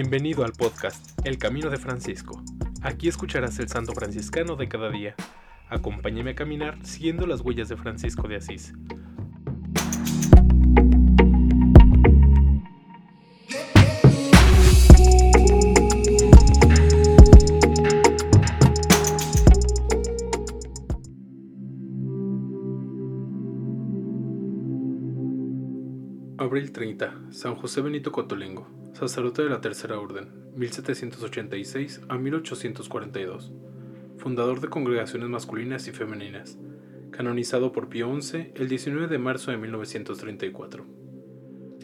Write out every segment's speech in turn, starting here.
Bienvenido al podcast El Camino de Francisco. Aquí escucharás el santo franciscano de cada día. Acompáñame a caminar siguiendo las huellas de Francisco de Asís. Abril 30. San José Benito Cotolengo, sacerdote de la Tercera Orden, 1786 a 1842. Fundador de congregaciones masculinas y femeninas. Canonizado por Pío XI el 19 de marzo de 1934.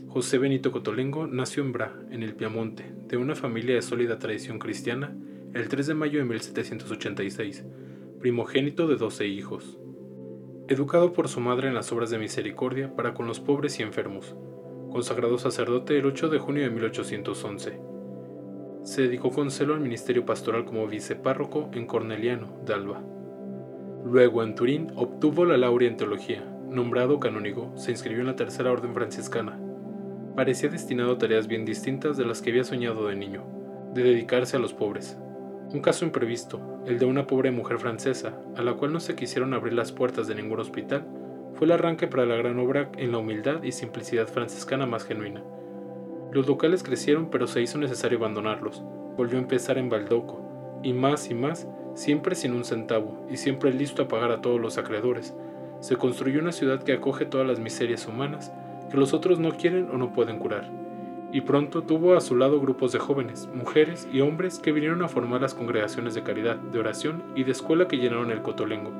José Benito Cotolengo nació en Bra, en el Piamonte, de una familia de sólida tradición cristiana, el 3 de mayo de 1786, primogénito de 12 hijos educado por su madre en las obras de misericordia para con los pobres y enfermos, consagrado sacerdote el 8 de junio de 1811. Se dedicó con celo al ministerio pastoral como vicepárroco en Corneliano, Alba. Luego en Turín obtuvo la laurea en teología, nombrado canónigo, se inscribió en la Tercera Orden Franciscana. Parecía destinado a tareas bien distintas de las que había soñado de niño, de dedicarse a los pobres, un caso imprevisto, el de una pobre mujer francesa, a la cual no se quisieron abrir las puertas de ningún hospital, fue el arranque para la gran obra en la humildad y simplicidad franciscana más genuina. Los locales crecieron, pero se hizo necesario abandonarlos. Volvió a empezar en Baldoco, y más y más, siempre sin un centavo, y siempre listo a pagar a todos los acreedores. Se construyó una ciudad que acoge todas las miserias humanas que los otros no quieren o no pueden curar y pronto tuvo a su lado grupos de jóvenes, mujeres y hombres que vinieron a formar las congregaciones de caridad, de oración y de escuela que llenaron el Cotolengo.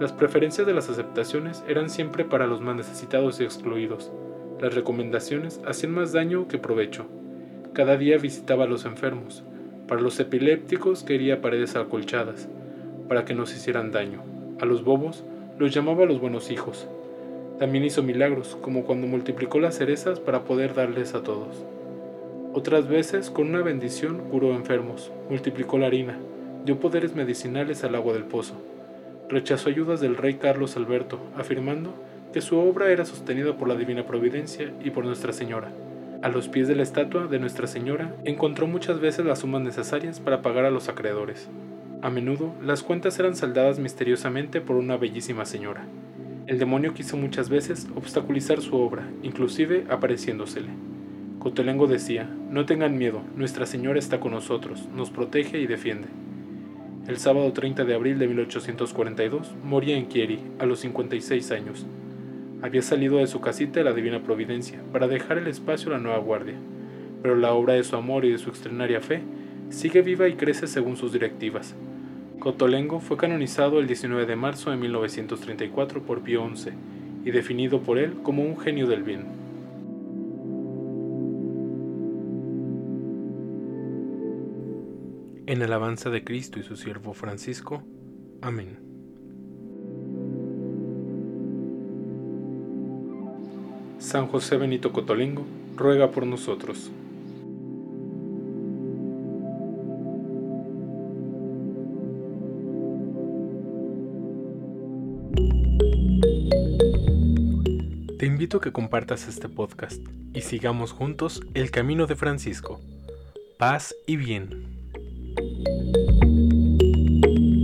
Las preferencias de las aceptaciones eran siempre para los más necesitados y excluidos. Las recomendaciones hacían más daño que provecho. Cada día visitaba a los enfermos. Para los epilépticos quería paredes acolchadas, para que no se hicieran daño. A los bobos los llamaba los buenos hijos. También hizo milagros, como cuando multiplicó las cerezas para poder darles a todos. Otras veces, con una bendición, curó enfermos, multiplicó la harina, dio poderes medicinales al agua del pozo. Rechazó ayudas del rey Carlos Alberto, afirmando que su obra era sostenida por la divina providencia y por Nuestra Señora. A los pies de la estatua de Nuestra Señora encontró muchas veces las sumas necesarias para pagar a los acreedores. A menudo, las cuentas eran saldadas misteriosamente por una bellísima señora. El demonio quiso muchas veces obstaculizar su obra, inclusive apareciéndosele. Cotelengo decía, no tengan miedo, Nuestra Señora está con nosotros, nos protege y defiende. El sábado 30 de abril de 1842 moría en Chieri, a los 56 años. Había salido de su casita de la Divina Providencia para dejar el espacio a la nueva guardia, pero la obra de su amor y de su extraordinaria fe sigue viva y crece según sus directivas. Cotolengo fue canonizado el 19 de marzo de 1934 por Pío XI y definido por él como un genio del bien. En alabanza de Cristo y su siervo Francisco. Amén. San José Benito Cotolengo, ruega por nosotros. Te invito a que compartas este podcast y sigamos juntos el camino de Francisco. Paz y bien. Thank you.